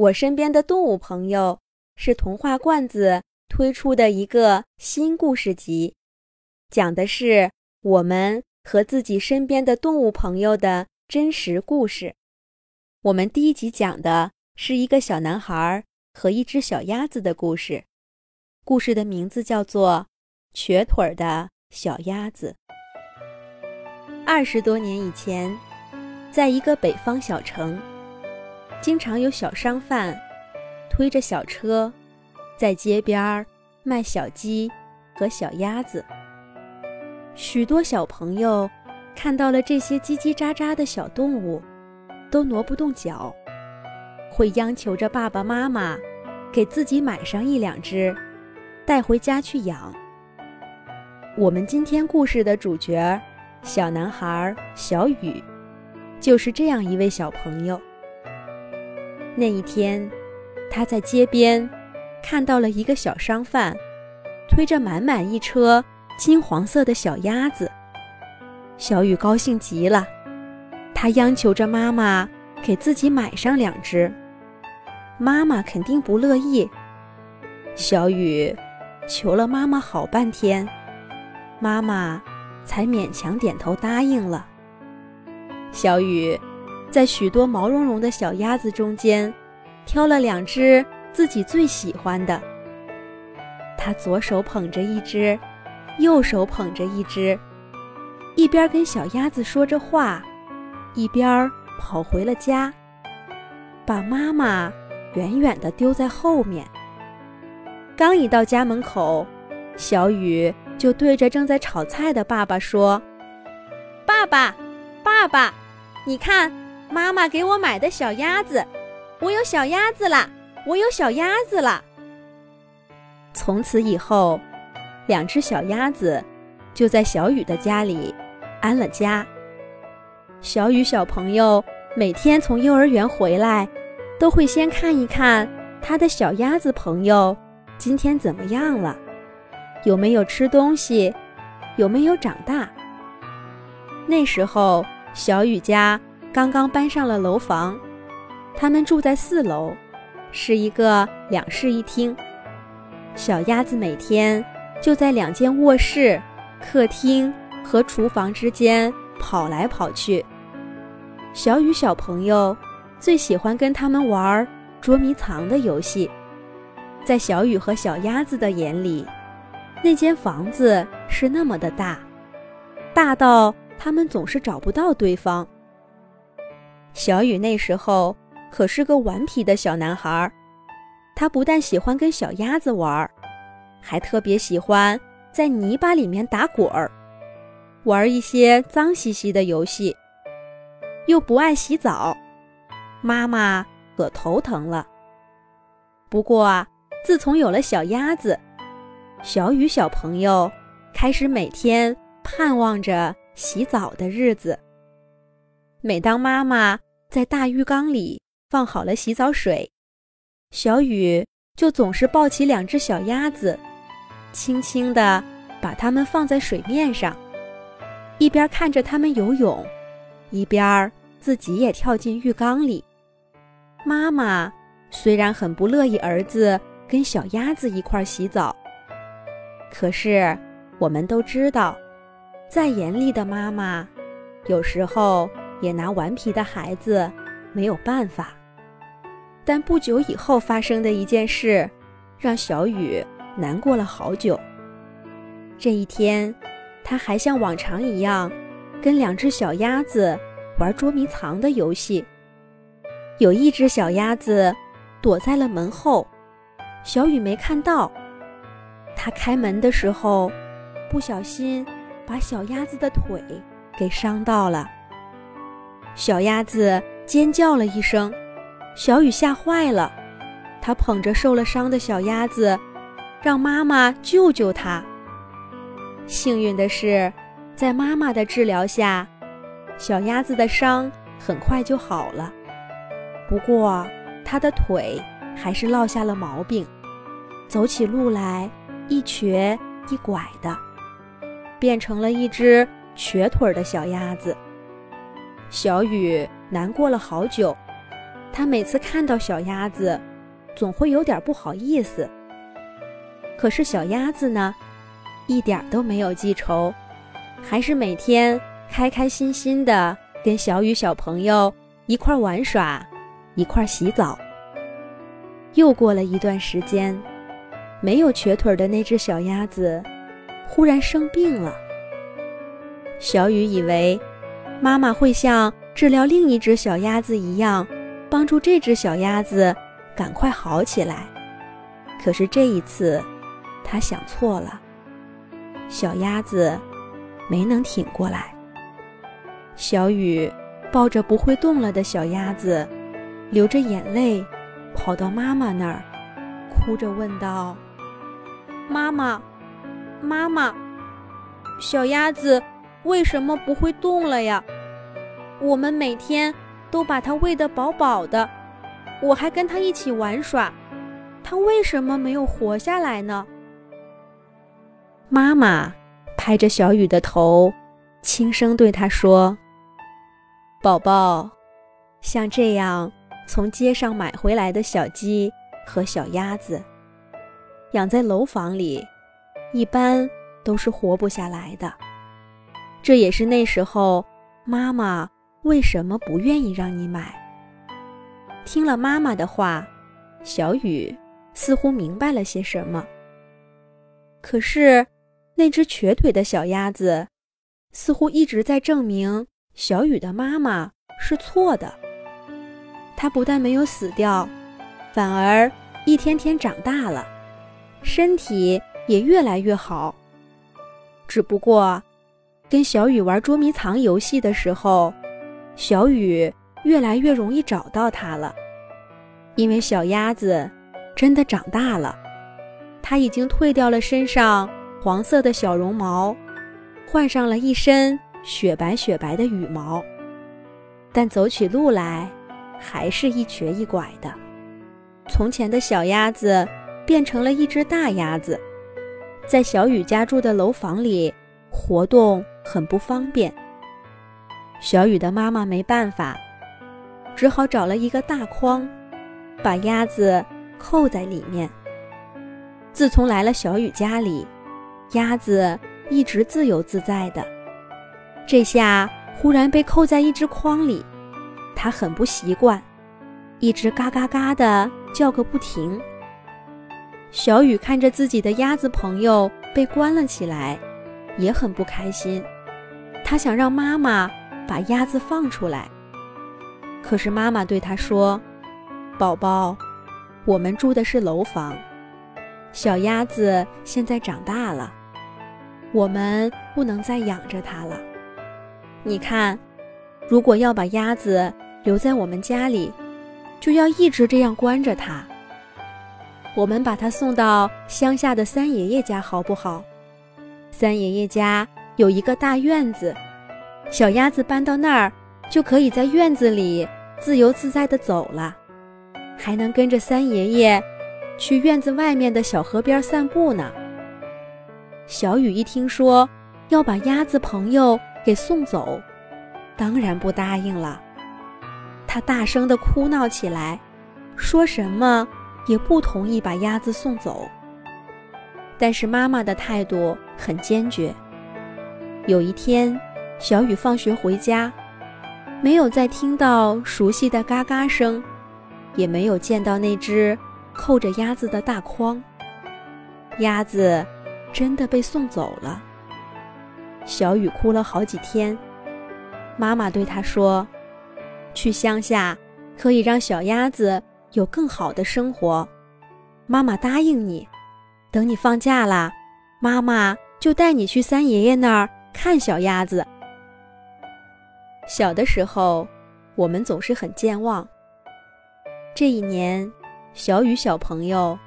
我身边的动物朋友是童话罐子推出的一个新故事集，讲的是我们和自己身边的动物朋友的真实故事。我们第一集讲的是一个小男孩和一只小鸭子的故事，故事的名字叫做《瘸腿的小鸭子》。二十多年以前，在一个北方小城。经常有小商贩推着小车，在街边卖小鸡和小鸭子。许多小朋友看到了这些叽叽喳喳的小动物，都挪不动脚，会央求着爸爸妈妈给自己买上一两只，带回家去养。我们今天故事的主角，小男孩小雨，就是这样一位小朋友。那一天，他在街边看到了一个小商贩推着满满一车金黄色的小鸭子。小雨高兴极了，他央求着妈妈给自己买上两只。妈妈肯定不乐意。小雨求了妈妈好半天，妈妈才勉强点头答应了。小雨。在许多毛茸茸的小鸭子中间，挑了两只自己最喜欢的。他左手捧着一只，右手捧着一只，一边跟小鸭子说着话，一边跑回了家，把妈妈远远地丢在后面。刚一到家门口，小雨就对着正在炒菜的爸爸说：“爸爸，爸爸，你看。”妈妈给我买的小鸭子，我有小鸭子啦！我有小鸭子啦！从此以后，两只小鸭子就在小雨的家里安了家。小雨小朋友每天从幼儿园回来，都会先看一看他的小鸭子朋友今天怎么样了，有没有吃东西，有没有长大。那时候，小雨家。刚刚搬上了楼房，他们住在四楼，是一个两室一厅。小鸭子每天就在两间卧室、客厅和厨房之间跑来跑去。小雨小朋友最喜欢跟他们玩捉迷藏的游戏。在小雨和小鸭子的眼里，那间房子是那么的大，大到他们总是找不到对方。小雨那时候可是个顽皮的小男孩，他不但喜欢跟小鸭子玩，还特别喜欢在泥巴里面打滚儿，玩一些脏兮兮的游戏，又不爱洗澡，妈妈可头疼了。不过啊，自从有了小鸭子，小雨小朋友开始每天盼望着洗澡的日子。每当妈妈在大浴缸里放好了洗澡水，小雨就总是抱起两只小鸭子，轻轻地把它们放在水面上，一边看着它们游泳，一边儿自己也跳进浴缸里。妈妈虽然很不乐意儿子跟小鸭子一块洗澡，可是我们都知道，再严厉的妈妈，有时候。也拿顽皮的孩子没有办法，但不久以后发生的一件事，让小雨难过了好久。这一天，他还像往常一样，跟两只小鸭子玩捉迷藏的游戏。有一只小鸭子躲在了门后，小雨没看到。他开门的时候，不小心把小鸭子的腿给伤到了。小鸭子尖叫了一声，小雨吓坏了。它捧着受了伤的小鸭子，让妈妈救救它。幸运的是，在妈妈的治疗下，小鸭子的伤很快就好了。不过，它的腿还是落下了毛病，走起路来一瘸一拐的，变成了一只瘸腿的小鸭子。小雨难过了好久，他每次看到小鸭子，总会有点不好意思。可是小鸭子呢，一点都没有记仇，还是每天开开心心的跟小雨小朋友一块玩耍，一块洗澡。又过了一段时间，没有瘸腿的那只小鸭子忽然生病了。小雨以为妈妈会像治疗另一只小鸭子一样，帮助这只小鸭子赶快好起来。可是这一次，他想错了。小鸭子没能挺过来。小雨抱着不会动了的小鸭子，流着眼泪。跑到妈妈那儿，哭着问道：“妈妈，妈妈，小鸭子为什么不会动了呀？我们每天都把它喂得饱饱的，我还跟它一起玩耍，它为什么没有活下来呢？”妈妈拍着小雨的头，轻声对他说：“宝宝，像这样。”从街上买回来的小鸡和小鸭子，养在楼房里，一般都是活不下来的。这也是那时候妈妈为什么不愿意让你买。听了妈妈的话，小雨似乎明白了些什么。可是，那只瘸腿的小鸭子，似乎一直在证明小雨的妈妈是错的。它不但没有死掉，反而一天天长大了，身体也越来越好。只不过，跟小雨玩捉迷藏游戏的时候，小雨越来越容易找到它了，因为小鸭子真的长大了，它已经褪掉了身上黄色的小绒毛，换上了一身雪白雪白的羽毛，但走起路来。还是一瘸一拐的。从前的小鸭子变成了一只大鸭子，在小雨家住的楼房里活动很不方便。小雨的妈妈没办法，只好找了一个大筐，把鸭子扣在里面。自从来了小雨家里，鸭子一直自由自在的。这下忽然被扣在一只筐里。它很不习惯，一直嘎嘎嘎的叫个不停。小雨看着自己的鸭子朋友被关了起来，也很不开心。他想让妈妈把鸭子放出来，可是妈妈对他说：“宝宝，我们住的是楼房，小鸭子现在长大了，我们不能再养着它了。你看，如果要把鸭子……”留在我们家里，就要一直这样关着它。我们把它送到乡下的三爷爷家，好不好？三爷爷家有一个大院子，小鸭子搬到那儿，就可以在院子里自由自在地走了，还能跟着三爷爷去院子外面的小河边散步呢。小雨一听说要把鸭子朋友给送走，当然不答应了。他大声地哭闹起来，说什么也不同意把鸭子送走。但是妈妈的态度很坚决。有一天，小雨放学回家，没有再听到熟悉的嘎嘎声，也没有见到那只扣着鸭子的大筐。鸭子真的被送走了。小雨哭了好几天。妈妈对他说。去乡下，可以让小鸭子有更好的生活。妈妈答应你，等你放假啦，妈妈就带你去三爷爷那儿看小鸭子。小的时候，我们总是很健忘。这一年，小雨小朋友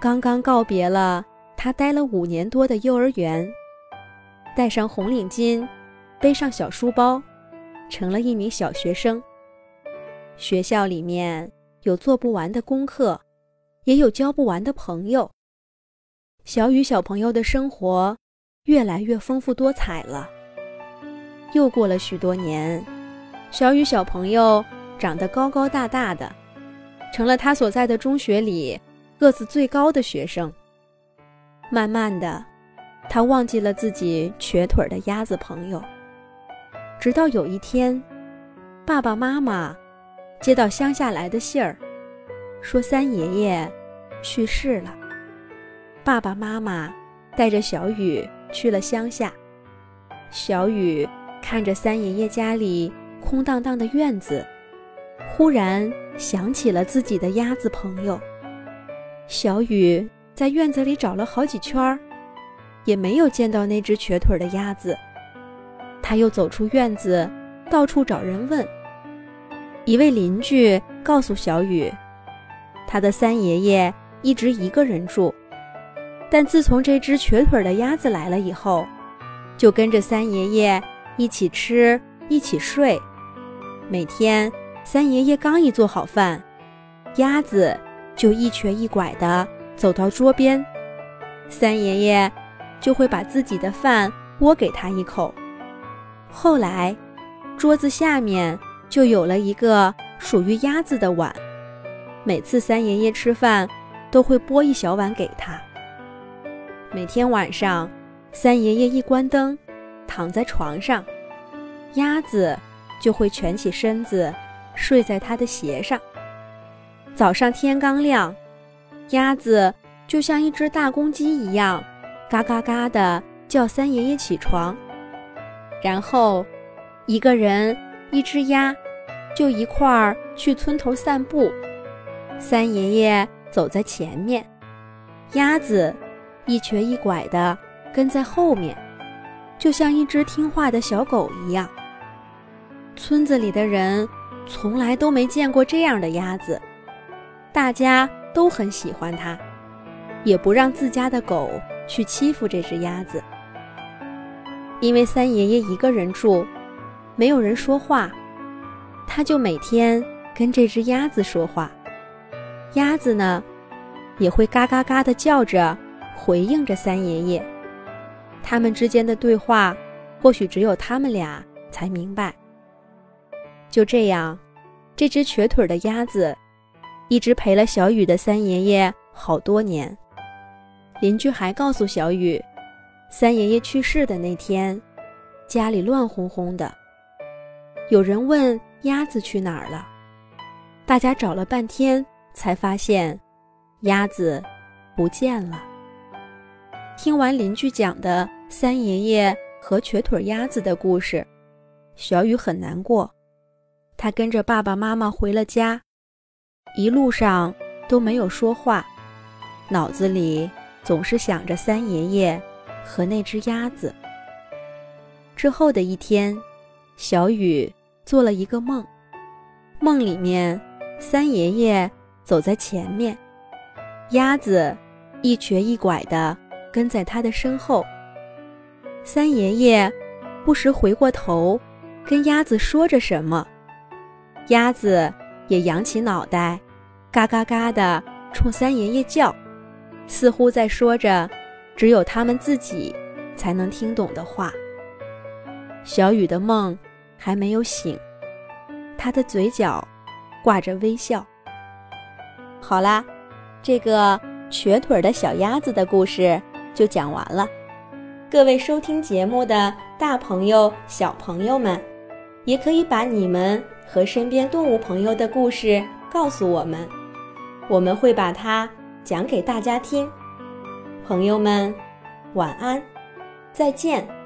刚刚告别了他待了五年多的幼儿园，戴上红领巾，背上小书包，成了一名小学生。学校里面有做不完的功课，也有交不完的朋友。小雨小朋友的生活越来越丰富多彩了。又过了许多年，小雨小朋友长得高高大大的，成了他所在的中学里个子最高的学生。慢慢的，他忘记了自己瘸腿的鸭子朋友。直到有一天，爸爸妈妈接到乡下来的信儿，说三爷爷去世了。爸爸妈妈带着小雨去了乡下。小雨看着三爷爷家里空荡荡的院子，忽然想起了自己的鸭子朋友。小雨在院子里找了好几圈儿，也没有见到那只瘸腿的鸭子。他又走出院子，到处找人问。一位邻居告诉小雨，他的三爷爷一直一个人住，但自从这只瘸腿的鸭子来了以后，就跟着三爷爷一起吃，一起睡。每天，三爷爷刚一做好饭，鸭子就一瘸一拐地走到桌边，三爷爷就会把自己的饭拨给他一口。后来，桌子下面就有了一个属于鸭子的碗，每次三爷爷吃饭都会拨一小碗给他。每天晚上。三爷爷一关灯，躺在床上，鸭子就会蜷起身子，睡在他的鞋上。早上天刚亮，鸭子就像一只大公鸡一样，嘎嘎嘎的叫三爷爷起床。然后，一个人一只鸭就一块儿去村头散步，三爷爷走在前面，鸭子一瘸一拐的。跟在后面，就像一只听话的小狗一样。村子里的人从来都没见过这样的鸭子，大家都很喜欢它，也不让自家的狗去欺负这只鸭子。因为三爷爷一个人住，没有人说话，他就每天跟这只鸭子说话，鸭子呢，也会嘎嘎嘎地叫着回应着三爷爷。他们之间的对话，或许只有他们俩才明白。就这样，这只瘸腿的鸭子一直陪了小雨的三爷爷好多年。邻居还告诉小雨，三爷爷去世的那天，家里乱哄哄的。有人问鸭子去哪儿了，大家找了半天，才发现鸭子不见了。听完邻居讲的三爷爷和瘸腿鸭子的故事，小雨很难过。他跟着爸爸妈妈回了家，一路上都没有说话，脑子里总是想着三爷爷和那只鸭子。之后的一天，小雨做了一个梦，梦里面三爷爷走在前面，鸭子一瘸一拐的。跟在他的身后，三爷爷不时回过头，跟鸭子说着什么，鸭子也扬起脑袋，嘎嘎嘎的冲三爷爷叫，似乎在说着只有他们自己才能听懂的话。小雨的梦还没有醒，他的嘴角挂着微笑。好啦，这个瘸腿的小鸭子的故事。就讲完了，各位收听节目的大朋友、小朋友们，也可以把你们和身边动物朋友的故事告诉我们，我们会把它讲给大家听。朋友们，晚安，再见。